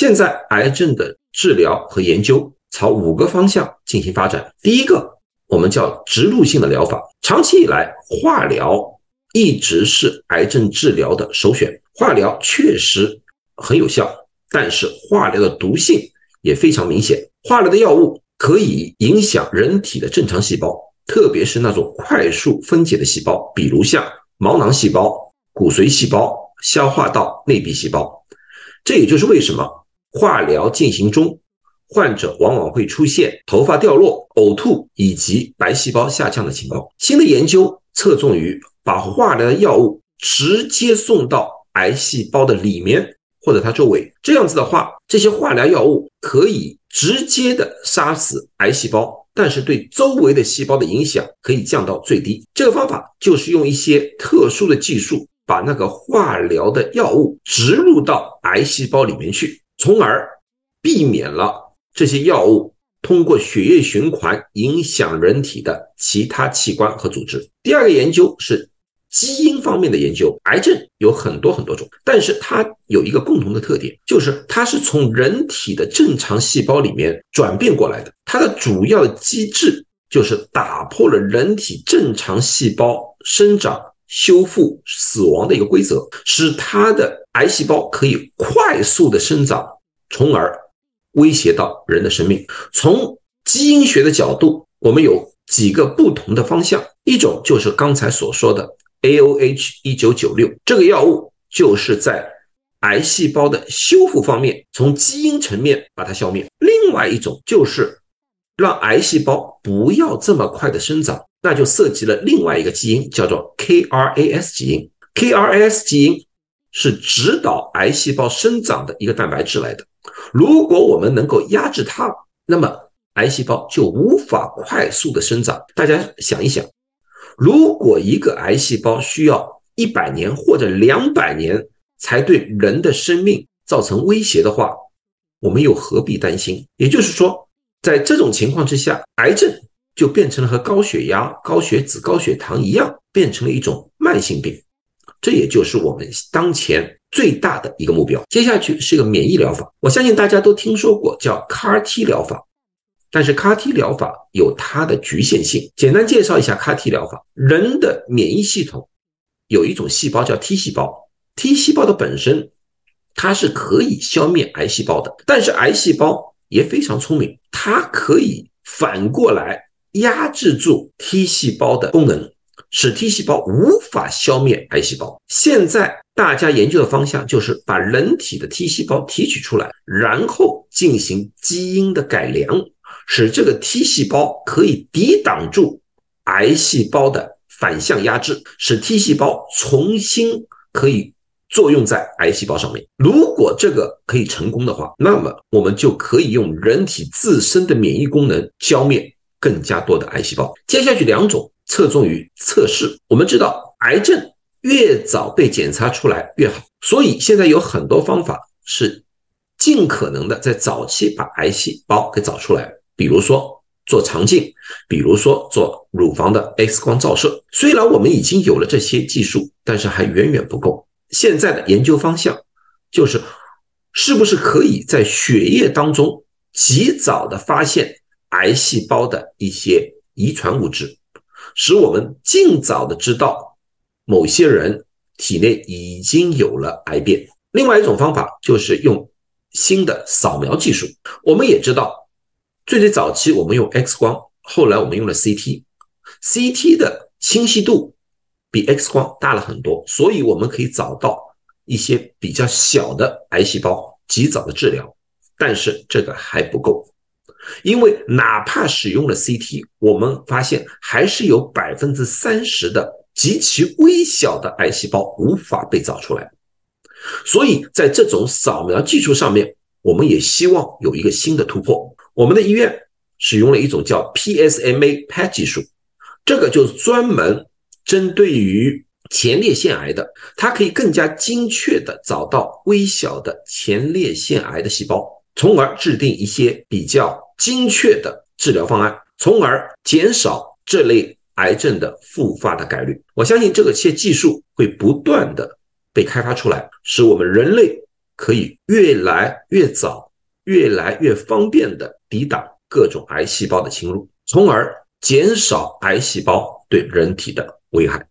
现在癌症的治疗和研究朝五个方向进行发展。第一个，我们叫植入性的疗法。长期以来，化疗一直是癌症治疗的首选。化疗确实很有效，但是化疗的毒性也非常明显。化疗的药物可以影响人体的正常细胞，特别是那种快速分解的细胞，比如像毛囊细胞、骨髓细胞、消化道内壁细胞。这也就是为什么化疗进行中，患者往往会出现头发掉落、呕吐以及白细胞下降的情况。新的研究侧重于把化疗的药物直接送到癌细胞的里面或者它周围，这样子的话，这些化疗药物可以直接的杀死癌细胞，但是对周围的细胞的影响可以降到最低。这个方法就是用一些特殊的技术。把那个化疗的药物植入到癌细胞里面去，从而避免了这些药物通过血液循环影响人体的其他器官和组织。第二个研究是基因方面的研究。癌症有很多很多种，但是它有一个共同的特点，就是它是从人体的正常细胞里面转变过来的。它的主要机制就是打破了人体正常细胞生长。修复死亡的一个规则，使它的癌细胞可以快速的生长，从而威胁到人的生命。从基因学的角度，我们有几个不同的方向，一种就是刚才所说的 A O H 一九九六这个药物，就是在癌细胞的修复方面，从基因层面把它消灭。另外一种就是让癌细胞不要这么快的生长。那就涉及了另外一个基因，叫做 KRAS 基因。KRAS 基因是指导癌细胞生长的一个蛋白质来的。如果我们能够压制它，那么癌细胞就无法快速的生长。大家想一想，如果一个癌细胞需要一百年或者两百年才对人的生命造成威胁的话，我们又何必担心？也就是说，在这种情况之下，癌症。就变成了和高血压、高血脂、高血糖一样，变成了一种慢性病。这也就是我们当前最大的一个目标。接下去是一个免疫疗法，我相信大家都听说过叫 CAR-T 疗法，但是 CAR-T 疗法有它的局限性。简单介绍一下 CAR-T 疗法：人的免疫系统有一种细胞叫 T 细胞，T 细胞的本身它是可以消灭癌细胞的，但是癌细胞也非常聪明，它可以反过来。压制住 T 细胞的功能，使 T 细胞无法消灭癌细胞。现在大家研究的方向就是把人体的 T 细胞提取出来，然后进行基因的改良，使这个 T 细胞可以抵挡住癌细胞的反向压制，使 T 细胞重新可以作用在癌细胞上面。如果这个可以成功的话，那么我们就可以用人体自身的免疫功能消灭。更加多的癌细胞。接下去两种侧重于测试。我们知道，癌症越早被检查出来越好，所以现在有很多方法是尽可能的在早期把癌细胞给找出来。比如说做肠镜，比如说做乳房的 X 光照射。虽然我们已经有了这些技术，但是还远远不够。现在的研究方向就是，是不是可以在血液当中及早的发现。癌细胞的一些遗传物质，使我们尽早的知道某些人体内已经有了癌变。另外一种方法就是用新的扫描技术。我们也知道，最最早期我们用 X 光，后来我们用了 CT，CT 的清晰度比 X 光大了很多，所以我们可以找到一些比较小的癌细胞，及早的治疗。但是这个还不够。因为哪怕使用了 CT，我们发现还是有百分之三十的极其微小的癌细胞无法被找出来。所以在这种扫描技术上面，我们也希望有一个新的突破。我们的医院使用了一种叫 PSMA PET 技术，这个就是专门针对于前列腺癌的，它可以更加精确的找到微小的前列腺癌的细胞，从而制定一些比较。精确的治疗方案，从而减少这类癌症的复发的概率。我相信这个些技术会不断的被开发出来，使我们人类可以越来越早、越来越方便的抵挡各种癌细胞的侵入，从而减少癌细胞对人体的危害。